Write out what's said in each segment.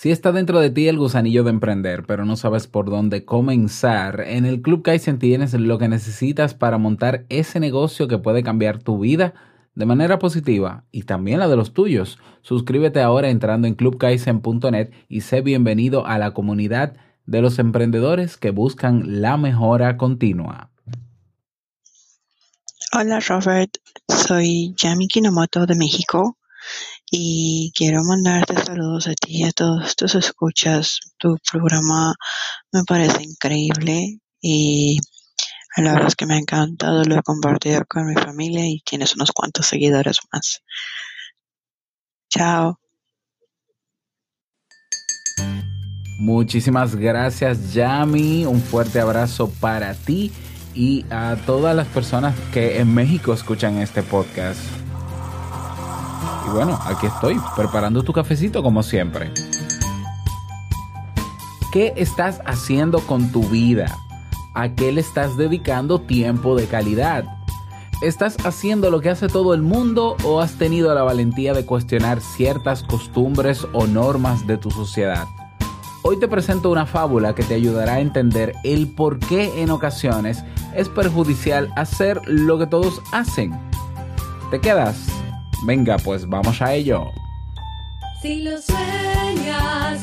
Si está dentro de ti el gusanillo de emprender, pero no sabes por dónde comenzar, en el Club Kaizen tienes lo que necesitas para montar ese negocio que puede cambiar tu vida de manera positiva y también la de los tuyos. Suscríbete ahora entrando en clubkaizen.net y sé bienvenido a la comunidad de los emprendedores que buscan la mejora continua. Hola Robert, soy Yami Kinomoto de México y quiero mandarte saludos a ti y a todos tus escuchas. Tu programa me parece increíble y la verdad es que me ha encantado, lo he compartido con mi familia y tienes unos cuantos seguidores más. Chao. Muchísimas gracias Yami, un fuerte abrazo para ti y a todas las personas que en México escuchan este podcast. Y bueno, aquí estoy, preparando tu cafecito como siempre. ¿Qué estás haciendo con tu vida? ¿A qué le estás dedicando tiempo de calidad? ¿Estás haciendo lo que hace todo el mundo o has tenido la valentía de cuestionar ciertas costumbres o normas de tu sociedad? Hoy te presento una fábula que te ayudará a entender el por qué en ocasiones es perjudicial hacer lo que todos hacen. ¿Te quedas? Venga, pues vamos a ello. Si lo sueñas,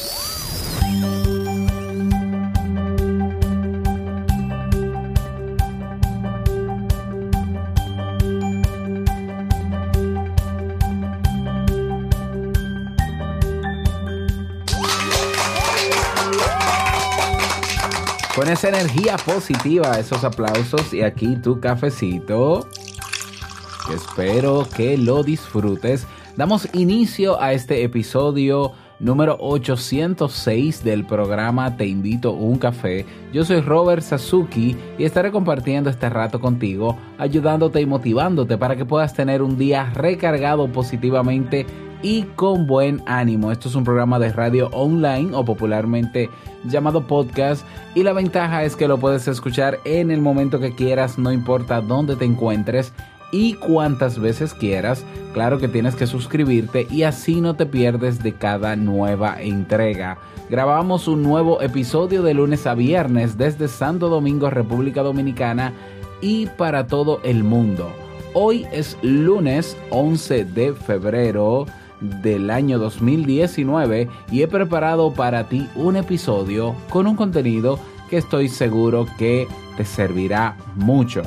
Con esa energía positiva, esos aplausos y aquí tu cafecito. Espero que lo disfrutes. Damos inicio a este episodio número 806 del programa Te invito a un café. Yo soy Robert Sasuki y estaré compartiendo este rato contigo, ayudándote y motivándote para que puedas tener un día recargado positivamente y con buen ánimo. Esto es un programa de radio online o popularmente llamado podcast y la ventaja es que lo puedes escuchar en el momento que quieras, no importa dónde te encuentres y cuantas veces quieras. Claro que tienes que suscribirte y así no te pierdes de cada nueva entrega. Grabamos un nuevo episodio de lunes a viernes desde Santo Domingo, República Dominicana y para todo el mundo. Hoy es lunes 11 de febrero del año 2019 y he preparado para ti un episodio con un contenido que estoy seguro que te servirá mucho.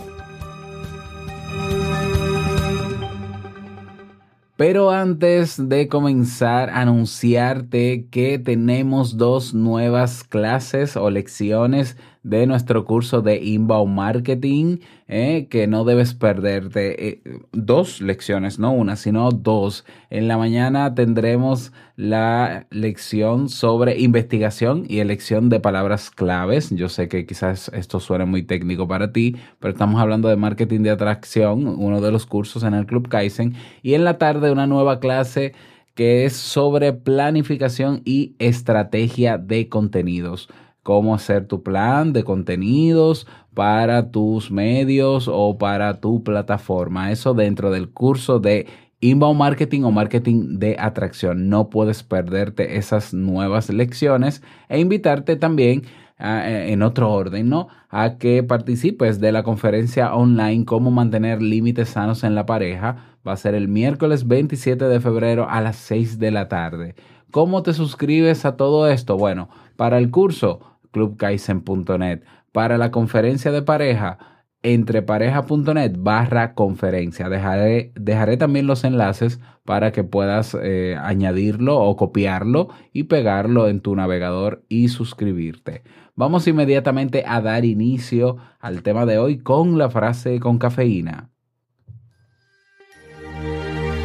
Pero antes de comenzar, anunciarte que tenemos dos nuevas clases o lecciones de nuestro curso de Inbound Marketing eh, que no debes perderte. Eh, dos lecciones, no una, sino dos. En la mañana tendremos la lección sobre investigación y elección de palabras claves. Yo sé que quizás esto suene muy técnico para ti, pero estamos hablando de marketing de atracción, uno de los cursos en el Club Kaizen. Y en la tarde una nueva clase que es sobre planificación y estrategia de contenidos cómo hacer tu plan de contenidos para tus medios o para tu plataforma. Eso dentro del curso de Inbound Marketing o Marketing de Atracción. No puedes perderte esas nuevas lecciones e invitarte también a, en otro orden, ¿no? A que participes de la conferencia online Cómo mantener límites sanos en la pareja. Va a ser el miércoles 27 de febrero a las 6 de la tarde. ¿Cómo te suscribes a todo esto? Bueno, para el curso clubkaisen.net. Para la conferencia de pareja, entrepareja.net barra conferencia. Dejaré, dejaré también los enlaces para que puedas eh, añadirlo o copiarlo y pegarlo en tu navegador y suscribirte. vamos inmediatamente a dar inicio al tema de hoy con la frase con cafeína.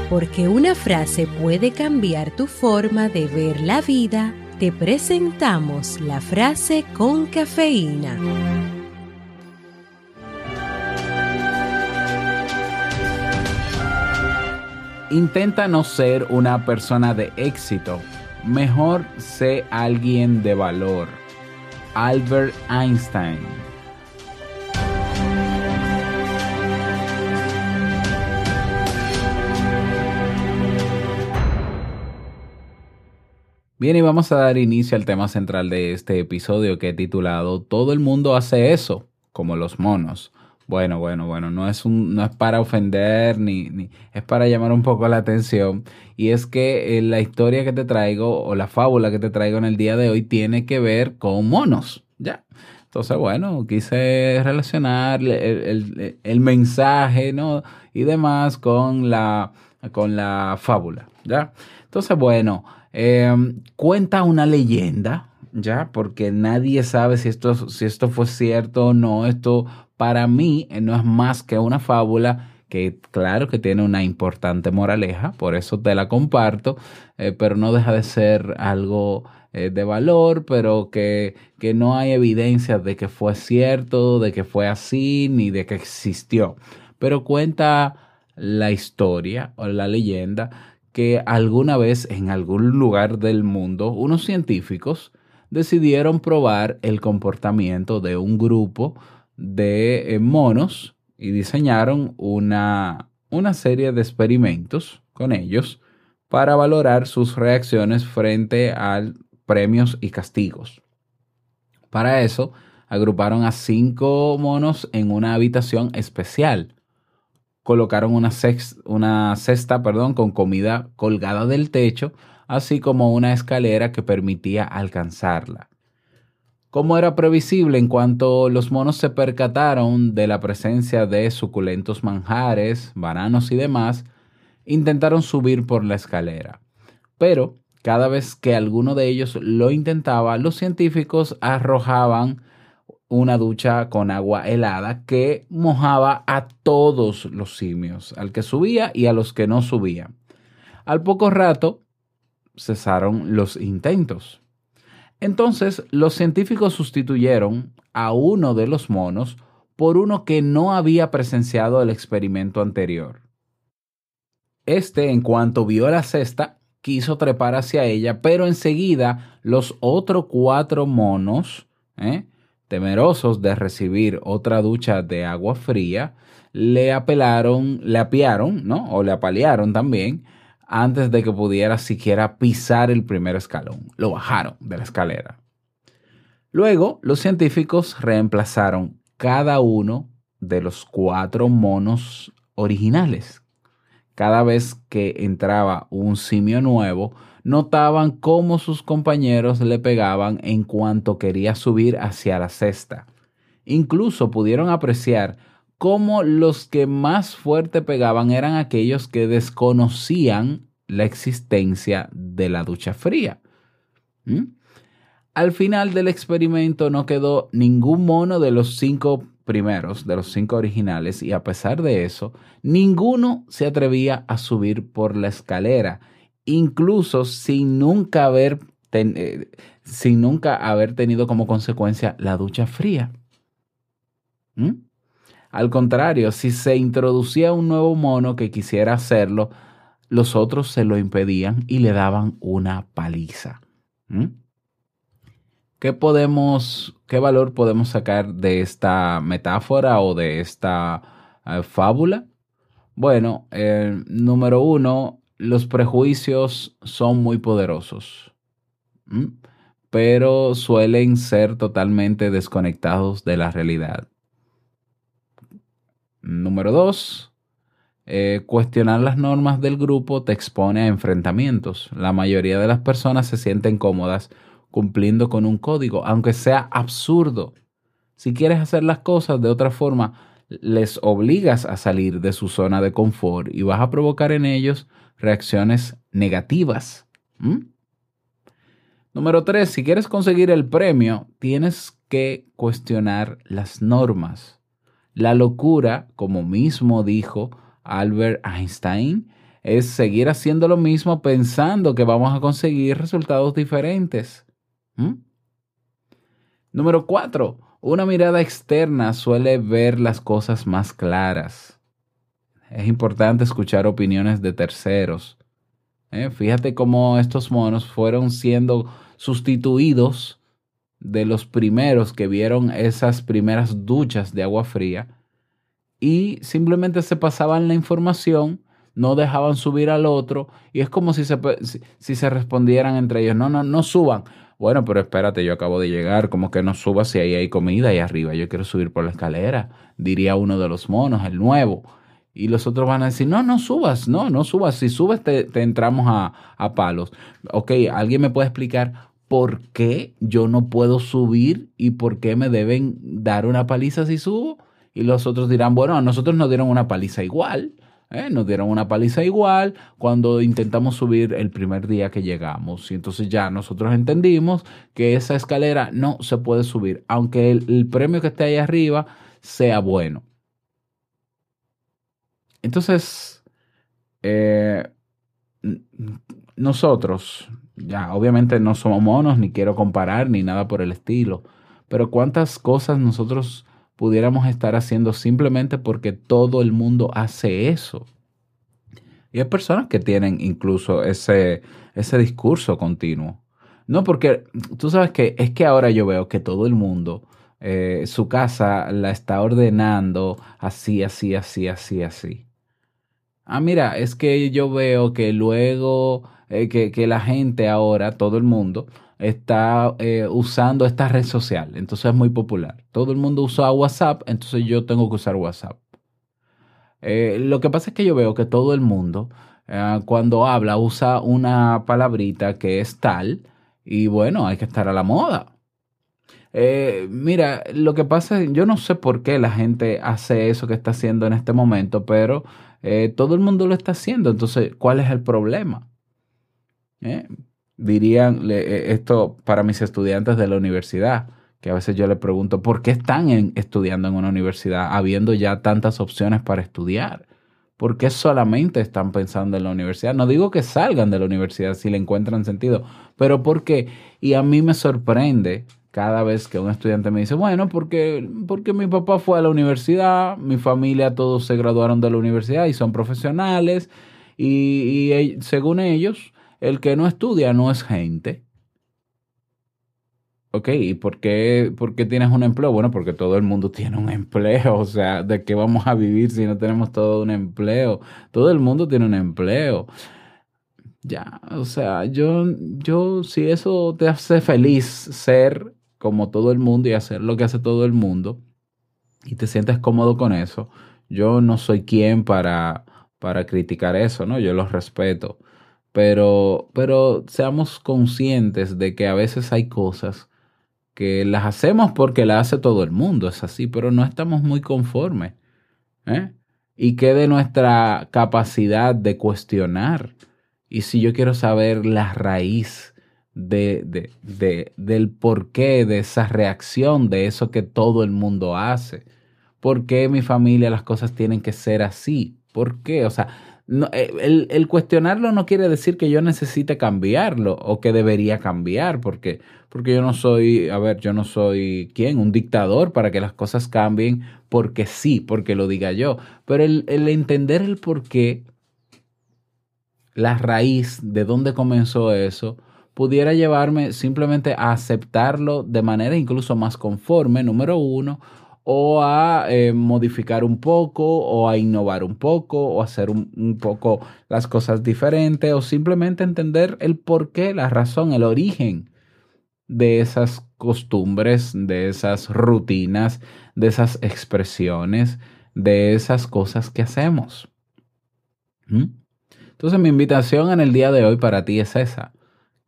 Porque una frase puede cambiar tu forma de ver la vida, te presentamos la frase con cafeína. Intenta no ser una persona de éxito, mejor sé alguien de valor. Albert Einstein. Bien, y vamos a dar inicio al tema central de este episodio que he titulado Todo el mundo hace eso, como los monos. Bueno, bueno, bueno, no es, un, no es para ofender ni, ni es para llamar un poco la atención. Y es que eh, la historia que te traigo o la fábula que te traigo en el día de hoy tiene que ver con monos, ¿ya? Entonces, bueno, quise relacionar el, el- el mensaje, ¿no? Y demás con la, con la fábula, ¿ya? Entonces, bueno, eh, cuenta una leyenda, ¿ya? Porque nadie sabe si esto, si esto fue cierto o no. Esto para mí eh, no es más que una fábula que claro que tiene una importante moraleja, por eso te la comparto, eh, pero no deja de ser algo eh, de valor, pero que, que no hay evidencia de que fue cierto, de que fue así, ni de que existió. Pero cuenta la historia o la leyenda que alguna vez en algún lugar del mundo unos científicos decidieron probar el comportamiento de un grupo de eh, monos y diseñaron una, una serie de experimentos con ellos para valorar sus reacciones frente a premios y castigos. Para eso, agruparon a cinco monos en una habitación especial. Colocaron una, cesta perdón, con comida colgada del techo, así como una escalera que permitía alcanzarla. Como era previsible, en cuanto los monos se percataron de la presencia de suculentos manjares, bananos y demás, intentaron subir por la escalera. Pero cada vez que alguno de ellos lo intentaba, los científicos arrojaban una ducha con agua helada que mojaba a todos los simios, al que subía y a los que no subían. Al poco rato cesaron los intentos. Entonces los científicos sustituyeron a uno de los monos por uno que no había presenciado el experimento anterior. Este, en cuanto vio la cesta, quiso trepar hacia ella, pero enseguida los otros cuatro monos, ¿eh? Temerosos de recibir otra ducha de agua fría, le apelaron, le apiaron, ¿no? O le apalearon también antes de que pudiera siquiera pisar el primer escalón. Lo bajaron de la escalera. Luego, los científicos reemplazaron cada uno de los cuatro monos originales. Cada vez que entraba un simio nuevo, notaban cómo sus compañeros le pegaban en cuanto quería subir hacia la cesta. Incluso pudieron apreciar cómo los que más fuerte pegaban eran aquellos que desconocían la existencia de la ducha fría. ¿Mm? Al final del experimento no quedó ningún mono de los cinco primeros, de los cinco originales, y a pesar de eso, ninguno se atrevía a subir por la escalera, incluso sin nunca haber, eh, sin nunca haber tenido como consecuencia la ducha fría. ¿Mm? Al contrario, si se introducía un nuevo mono que quisiera hacerlo, los otros se lo impedían y le daban una paliza. ¿Mm? ¿Qué podemos, qué valor podemos sacar de esta metáfora o de esta eh, fábula? Bueno, eh, número uno, los prejuicios son muy poderosos, pero suelen ser totalmente desconectados de la realidad. Número dos, eh, cuestionar las normas del grupo te expone a enfrentamientos. La mayoría de las personas se sienten cómodas cumpliendo con un código, aunque sea absurdo. Si quieres hacer las cosas de otra forma, les obligas a salir de su zona de confort y vas a provocar en ellos reacciones negativas. ¿Mm? Número tres, si quieres conseguir el premio, tienes que cuestionar las normas. La locura, como mismo dijo Albert Einstein, es seguir haciendo lo mismo pensando que vamos a conseguir resultados diferentes. ¿Mm? Número cuatro, una mirada externa suele ver las cosas más claras. Es importante escuchar opiniones de terceros. ¿eh? Fíjate cómo estos monos fueron siendo sustituidos de los primeros que vieron esas primeras duchas de agua fría y simplemente se pasaban la información, no dejaban subir al otro y es como si se, si, si se respondieran entre ellos, no, no, no suban. Bueno, pero espérate, yo acabo de llegar, como que no subas si ahí hay comida ahí arriba, yo quiero subir por la escalera, diría uno de los monos, el nuevo. Y los otros van a decir, no, no subas, no, no subas, si subes te, te entramos a, a palos. Ok, ¿alguien me puede explicar por qué yo no puedo subir y por qué me deben dar una paliza si subo? Y los otros dirán, bueno, a nosotros nos dieron una paliza igual. ¿Eh? Nos dieron una paliza igual cuando intentamos subir el primer día que llegamos. Y entonces ya nosotros entendimos que esa escalera no se puede subir, aunque el, premio que esté ahí arriba sea bueno. Entonces, eh, nosotros, ya obviamente no somos monos, ni quiero comparar, ni nada por el estilo, pero cuántas cosas nosotros pudiéramos estar haciendo simplemente porque todo el mundo hace eso. Y hay personas que tienen incluso ese, ese discurso continuo. No, porque tú sabes que es que ahora yo veo que todo el mundo eh, su casa la está ordenando así, así, así, así, así. Ah, mira, es que yo veo que luego eh, que, que, la gente ahora, todo el mundo, está eh, usando esta red social. Entonces es muy popular. Todo el mundo usa WhatsApp, entonces yo tengo que usar WhatsApp. Eh, lo que pasa es que yo veo que todo el mundo, eh, cuando habla, usa una palabrita que es tal, y bueno, hay que estar a la moda. Eh, mira, lo que pasa es, yo no sé por qué la gente hace eso que está haciendo en este momento, pero todo el mundo lo está haciendo. Entonces, ¿cuál es el problema? Dirían le, esto para mis estudiantes de la universidad, que a veces yo les pregunto, ¿por qué están estudiando en una universidad habiendo ya tantas opciones para estudiar? ¿Por qué solamente están pensando en la universidad? No digo que salgan de la universidad si le encuentran sentido, pero ¿por qué? Y a mí me sorprende cada vez que un estudiante me dice, bueno, porque, porque mi papá fue a la universidad, mi familia todos se graduaron de la universidad y son profesionales, y, y según ellos, el que no estudia no es gente. Ok, ¿y por qué, por qué tienes un empleo? Bueno, porque todo el mundo tiene un empleo, o sea, ¿de qué vamos a vivir si no tenemos todo un empleo? Todo el mundo tiene un empleo. Ya, o sea, yo, yo, si eso te hace feliz ser como todo el mundo y hacer lo que hace todo el mundo y te sientes cómodo con eso, yo no soy quien para, para criticar eso, ¿no? Yo los respeto. Pero, pero seamos conscientes de que a veces hay cosas que las hacemos porque las hace todo el mundo, es así, pero no estamos muy conformes. ¿eh? Y que de nuestra capacidad de cuestionar. Y si yo quiero saber la raíz de, de, de, del porqué de esa reacción, de eso que todo el mundo hace. ¿Por qué mi familia las cosas tienen que ser así? ¿Por qué? O sea, no, el, el, cuestionarlo no quiere decir que yo necesite cambiarlo o que debería cambiar, porque, porque yo no soy, a ver, yo no soy quién, un dictador para que las cosas cambien porque sí, porque lo diga yo. Pero el, el entender el por qué, la raíz de dónde comenzó eso, pudiera llevarme simplemente a aceptarlo de manera incluso más conforme, número uno, o a eh, modificar un poco, o a innovar un poco, o hacer un, poco las cosas diferentes, o simplemente entender el porqué, la razón, el origen de esas costumbres, de esas rutinas, de esas expresiones, de esas cosas que hacemos. ¿Mm? Entonces mi invitación en el día de hoy para ti es esa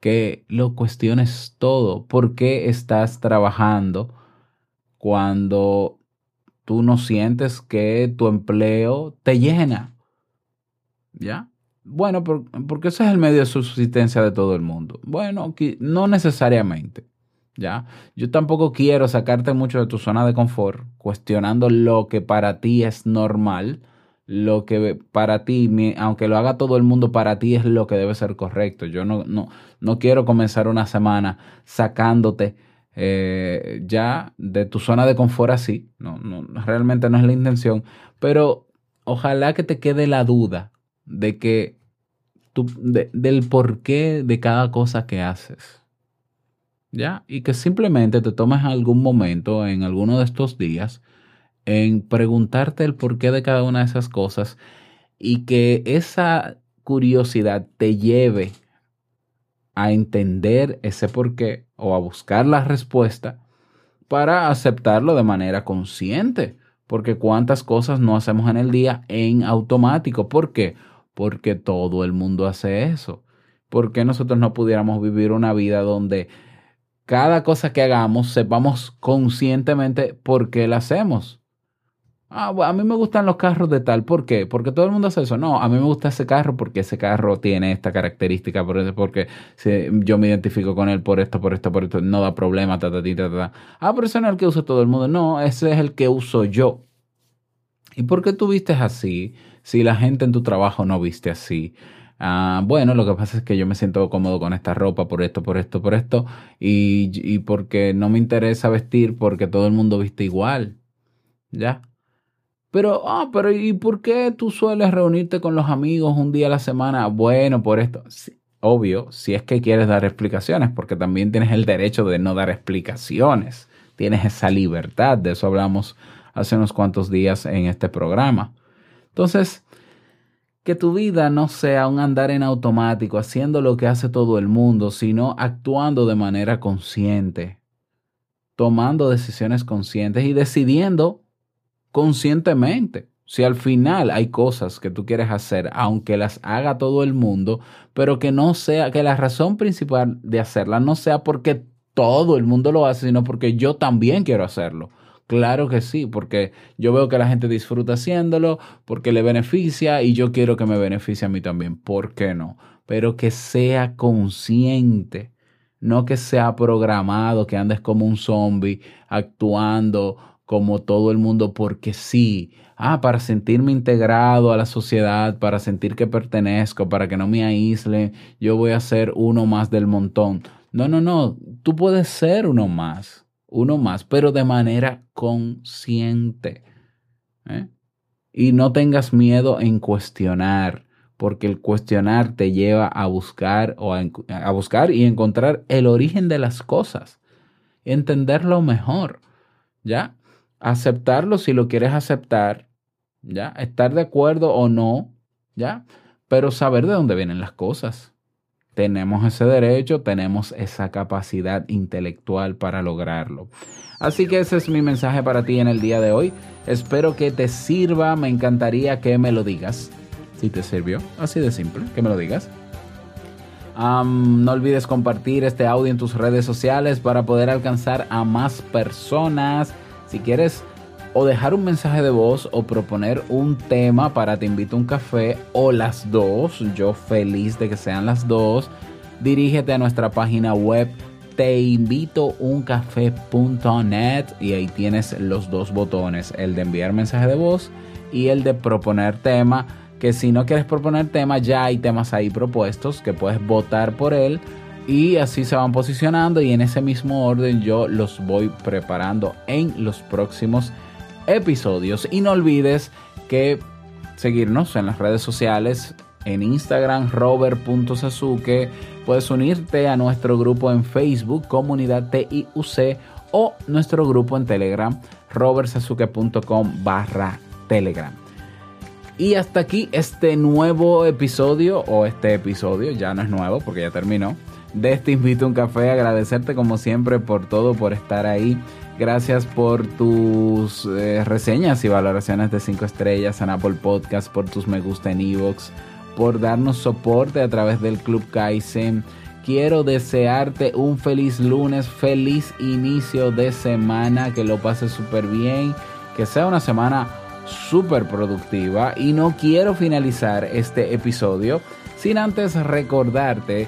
que lo cuestiones todo. ¿Por qué estás trabajando cuando tú no sientes que tu empleo te llena? ¿Ya? Bueno, por, porque ese es el medio de subsistencia de todo el mundo. Bueno, no necesariamente. ¿ya? Yo tampoco quiero sacarte mucho de tu zona de confort, cuestionando lo que para ti es normal, lo que para ti, aunque lo haga todo el mundo, para ti es lo que debe ser correcto. Yo no, no, no quiero comenzar una semana sacándote eh, ya de tu zona de confort así. No, no, realmente no es la intención, pero ojalá que te quede la duda de que tú, de- del porqué de cada cosa que haces. ¿Ya? Y que simplemente te tomes algún momento en alguno de estos días en preguntarte el porqué de cada una de esas cosas y que esa curiosidad te lleve a entender ese porqué o a buscar la respuesta para aceptarlo de manera consciente. Porque cuántas cosas no hacemos en el día en automático. ¿Por qué? Porque todo el mundo hace eso. ¿Por qué nosotros no pudiéramos vivir una vida donde cada cosa que hagamos sepamos conscientemente por qué la hacemos? Ah, a mí me gustan los carros de tal. ¿Por qué? Porque todo el mundo hace eso. No, a mí me gusta ese carro porque ese carro tiene esta característica, porque si yo me identifico con él por esto, por esto, por esto, no da problema, ta, ta, ta, ta. Ah, pero ese no es el que usa todo el mundo. No, ese es el que uso yo. ¿Y por qué tú vistes así si la gente en tu trabajo no viste así? Ah, bueno, lo que pasa es que yo me siento cómodo con esta ropa por esto, por esto, por esto, y, y porque no me interesa vestir porque todo el mundo viste igual. ¿Ya? Pero, ah, pero ¿y por qué tú sueles reunirte con los amigos un día a la semana? Bueno, por esto. Sí, obvio, si es que quieres dar explicaciones, porque también tienes el derecho de no dar explicaciones. Tienes esa libertad, de eso hablamos hace unos cuantos días en este programa. Entonces, que tu vida no sea un andar en automático, haciendo lo que hace todo el mundo, sino actuando de manera consciente, tomando decisiones conscientes y decidiendo conscientemente. Si al final hay cosas que tú quieres hacer, aunque las haga todo el mundo, pero que no sea, que la razón principal de hacerlas no sea porque todo el mundo lo hace, sino porque yo también quiero hacerlo. Claro que sí, porque yo veo que la gente disfruta haciéndolo, porque le beneficia y yo quiero que me beneficie a mí también. ¿Por qué no? Pero que sea consciente, no que sea programado, que andes como un zombie actuando como todo el mundo porque sí. Ah, para sentirme integrado a la sociedad, para sentir que pertenezco, para que no me aíslen, yo voy a ser uno más del montón. No, no, no, tú puedes ser uno más, uno más, pero de manera consciente. ¿eh? Y no tengas miedo en cuestionar, porque el cuestionar te lleva a buscar o a, a buscar y encontrar el origen de las cosas, entenderlo mejor, ¿ya? Aceptarlo si lo quieres aceptar, ¿ya? Estar de acuerdo o no, ¿ya? Pero saber de dónde vienen las cosas. Tenemos ese derecho, tenemos esa capacidad intelectual para lograrlo. Así que ese es mi mensaje para ti en el día de hoy. Espero que te sirva, me encantaría que me lo digas. Si te sirvió, así de simple, que me lo digas. No olvides compartir este audio en tus redes sociales para poder alcanzar a más personas. Si quieres o dejar un mensaje de voz o proponer un tema para Te invito a un café o las dos, yo feliz de que sean las dos, dirígete a nuestra página web teinvitouncafé.net y ahí tienes los dos botones, el de enviar mensaje de voz y el de proponer tema, que si no quieres proponer tema ya hay temas ahí propuestos que puedes votar por él y así se van posicionando y en ese mismo orden yo los voy preparando en los próximos episodios. Y no olvides que seguirnos en las redes sociales en Instagram robert.sasuke puedes unirte a nuestro grupo en Facebook comunidad TIUC o nuestro grupo en Telegram robertsasuke.com barra Telegram. Y hasta aquí este nuevo episodio, o este episodio, ya no es nuevo porque ya terminó, de este Invito a un Café. Agradecerte como siempre por todo, por estar ahí. Gracias por tus eh, reseñas y valoraciones de 5 estrellas en Apple Podcast, por tus me gusta en Evox, por darnos soporte a través del Club Kaizen. Quiero desearte un feliz lunes, feliz inicio de semana, que lo pases súper bien, que sea una semana súper productiva y no quiero finalizar este episodio sin antes recordarte